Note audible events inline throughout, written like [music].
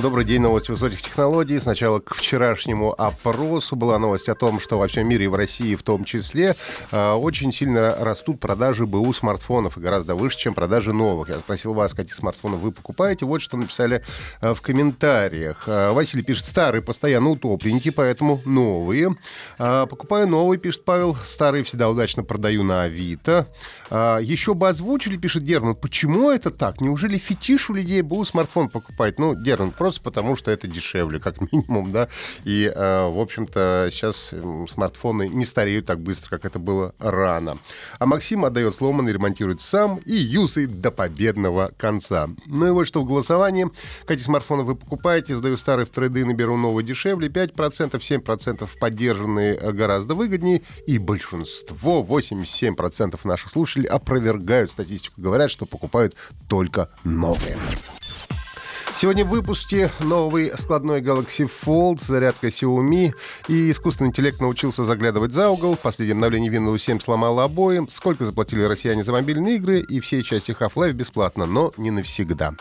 Добрый день, новости высоких технологий. Сначала к вчерашнему опросу была новость о том, что во всем мире и в России в том числе э, очень сильно растут продажи БУ смартфонов и гораздо выше, чем продажи новых. Я спросил вас, какие смартфоны вы покупаете. Вот что написали э, в комментариях. Э, Василий пишет, старые постоянно утопленники, поэтому новые. Покупаю новые, пишет Павел. Старые всегда удачно продаю на Авито. Еще бы озвучили, пишет Герман. Почему это так? Неужели фетиш у людей БУ смартфон покупать? Ну, Герман, просто потому, что это дешевле, как [laughs] минимум, да. И, э, в общем-то, сейчас смартфоны не стареют так быстро, как это было рано. А Максим отдает сломанный, ремонтирует сам и юзает до победного конца. Ну и вот что в голосовании. Какие смартфоны вы покупаете? Сдаю старый в трейды, наберу новый дешевле. 5%, 7% поддержанные гораздо выгоднее. И большинство, 87% наших слушателей опровергают статистику. Говорят, что покупают только новые. Сегодня в выпуске новый складной Galaxy Fold, зарядка Xiaomi и искусственный интеллект научился заглядывать за угол. Последнее обновление Windows 7 сломало обои. Сколько заплатили россияне за мобильные игры и все части Half-Life бесплатно, но не навсегда.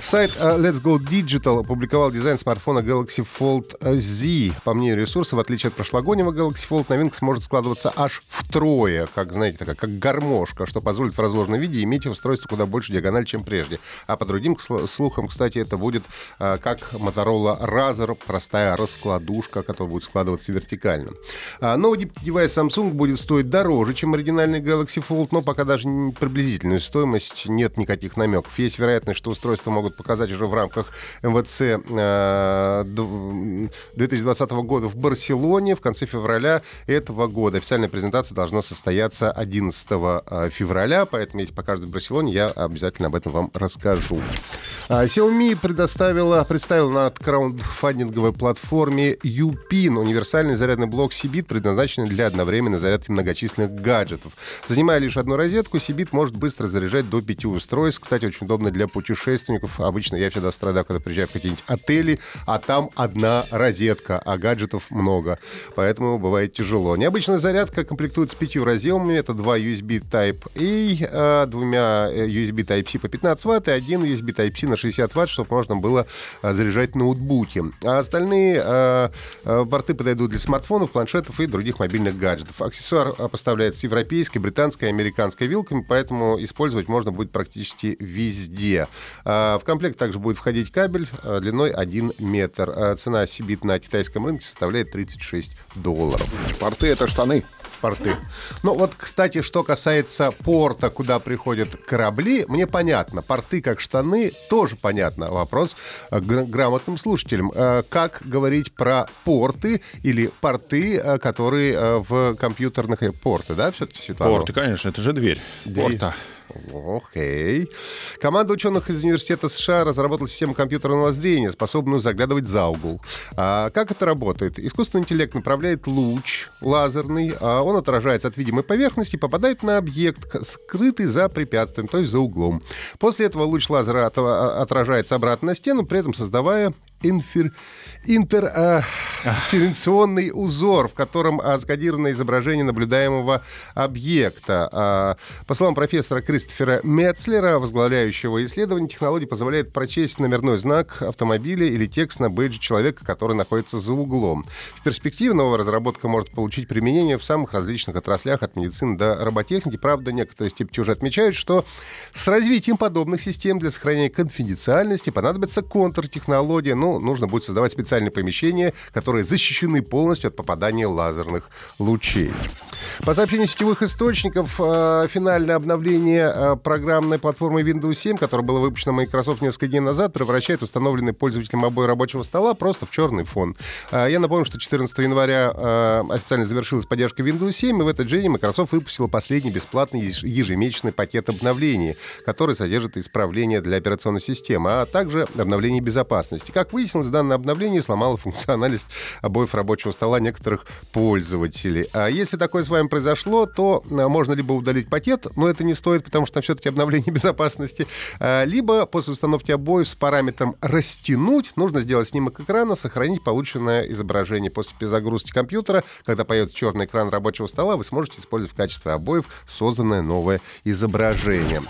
Сайт uh, Let's Go Digital опубликовал дизайн смартфона Galaxy Fold Z. По мнению ресурса, в отличие от прошлогоднего Galaxy Fold, новинка сможет складываться аж втрое, как, знаете, такая, как гармошка, что позволит в разложенном виде иметь устройство куда больше диагональ, чем прежде. А по другим слухам, кстати, это будет uh, как Motorola Razr, простая раскладушка, которая будет складываться вертикально. Uh, новый девайс Samsung будет стоить дороже, чем оригинальный Galaxy Fold, но пока даже приблизительную стоимость нет никаких намеков. Есть вероятность, что устройство могут показать уже в рамках МВЦ 2020 года в Барселоне в конце февраля этого года. Официальная презентация должна состояться 11 февраля, поэтому если покажут в Барселоне, я обязательно об этом вам расскажу. Xiaomi предоставила, представила на краундфандинговой платформе UPIN универсальный зарядный блок Sibit, предназначенный для одновременной зарядки многочисленных гаджетов. Занимая лишь одну розетку, Sibit может быстро заряжать до пяти устройств. Кстати, очень удобно для путешественников. Обычно я всегда страдаю, когда приезжаю в какие-нибудь отели, а там одна розетка, а гаджетов много. Поэтому бывает тяжело. Необычная зарядка комплектуется пятью разъемами. Это два USB Type-A, двумя USB Type-C по 15 Вт и один USB Type-C на 60 Вт, чтобы можно было заряжать ноутбуки. А остальные э, порты подойдут для смартфонов, планшетов и других мобильных гаджетов. Аксессуар поставляется европейской, британской, американской вилками, поэтому использовать можно будет практически везде. В комплект также будет входить кабель длиной 1 метр. Цена Сибит на китайском рынке составляет 36 долларов. Порты — это штаны порты. Ну вот, кстати, что касается порта, куда приходят корабли, мне понятно. Порты как штаны тоже понятно. Вопрос к грамотным слушателям. Как говорить про порты или порты, которые в компьютерных... Порты, да, все-таки, Светлана? Порты, конечно, это же дверь. дверь. Порта. Окей. Команда ученых из Университета США разработала систему компьютерного зрения, способную заглядывать за угол. А как это работает? Искусственный интеллект направляет луч лазерный, а он отражается от видимой поверхности, попадает на объект, скрытый за препятствием, то есть за углом. После этого луч лазера отражается обратно на стену, при этом создавая инфер интерференционный узор, в котором скодировано изображение наблюдаемого объекта. А, по словам профессора Кристофера Метцлера, возглавляющего исследование, технология позволяет прочесть номерной знак автомобиля или текст на бейджи человека, который находится за углом. В перспективе новая разработка может получить применение в самых различных отраслях, от медицины до роботехники. Правда, некоторые степти уже отмечают, что с развитием подобных систем для сохранения конфиденциальности понадобится контртехнология. Ну, нужно будет создавать специальные помещения, которые защищены полностью от попадания лазерных лучей. По сообщению сетевых источников, э, финальное обновление э, программной платформы Windows 7, которое было выпущено Microsoft несколько дней назад, превращает установленный пользователем обои рабочего стола просто в черный фон. Э, я напомню, что 14 января официально завершилась поддержка Windows 7, и в этот же день Microsoft выпустила последний бесплатный ежемесячный пакет обновлений, который содержит исправления для операционной системы, а также обновления безопасности. Как выяснилось, данное обновление сломало функциональность обоев рабочего стола некоторых пользователей. А если такое с вами произошло, то а, можно либо удалить пакет, но это не стоит, потому что все-таки обновление [laughs] безопасности, а, либо после установки обоев с параметром «растянуть» нужно сделать снимок экрана, сохранить полученное изображение. После перезагрузки компьютера, когда появится черный экран рабочего стола, вы сможете использовать в качестве обоев созданное новое изображение.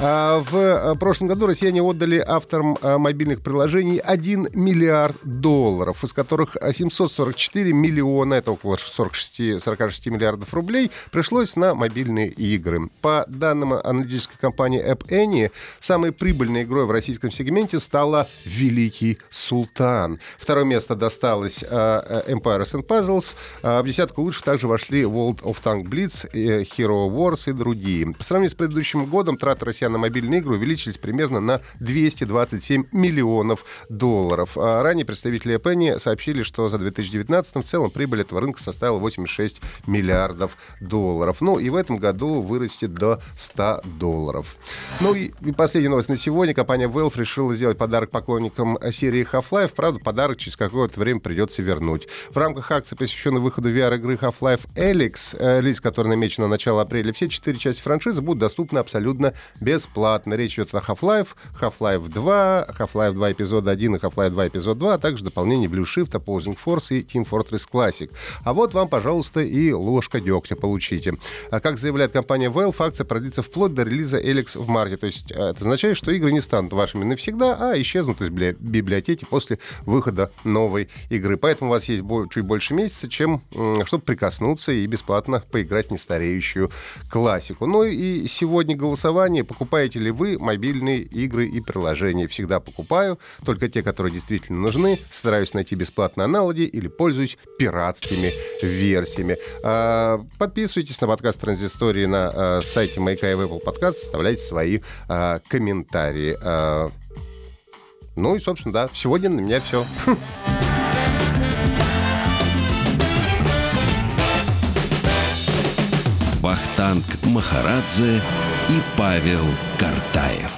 А, в а, прошлом году россияне отдали авторам мобильных приложений 1 миллиард долларов, из которых 744 миллиона, это около 46, 46 миллиардов рублей, пришлось на мобильные игры. По данным аналитической компании App Annie, самой прибыльной игрой в российском сегменте стала «Великий Султан». Второе место досталось Empires and Puzzles. В десятку лучших также вошли World of Tank Blitz, Hero Wars и другие. По сравнению с предыдущим годом траты россиян на мобильные игры увеличились примерно на 227 миллионов долларов. А ранее представители Penny сообщили, что за 2019 в целом прибыль этого рынка составила 86 миллиардов долларов. Ну и в этом году вырастет до 100 долларов. Ну и последняя новость на сегодня. Компания Valve решила сделать подарок поклонникам серии Half-Life. Правда, подарок через какое-то время придется вернуть. В рамках акции, посвященной выходу VR-игры Half-Life Alyx, э, релиз, который намечен на начало апреля, все четыре части франшизы будут доступны абсолютно бесплатно. Речь идет о Half-Life, Half-Life 2, Half-Life 2 эпизод 1 и Half-Life 2 эпизод 2, а также дополнение Blue Shift, Opposing Force и Team Fortress Classic. А вот вам, пожалуйста, и ложка дегтя получите. А как заявляет компания Valve, акция продлится вплоть до релиза Alex в марте. То есть э, это означает, что игры не станут вашими навсегда, а исчезнут из библиотеки после выхода новой игры. Поэтому у вас есть чуть больше месяца, чем чтобы прикоснуться и бесплатно поиграть в нестареющую классику. Ну и сегодня голосование. Покупаете ли вы мобильные игры и приложения? Всегда покупаю, только те, которые действительно нужны. Стараюсь найти бесплатные аналоги или пользуюсь пиратскими версиями. А, подписывайтесь на подкаст Транзистории на а, сайте Маяка и Apple Podcast, оставляйте свои а, комментарии. Ну и, собственно, да, сегодня на меня все. Вахтанг [laughs] Махарадзе и Павел Картаев.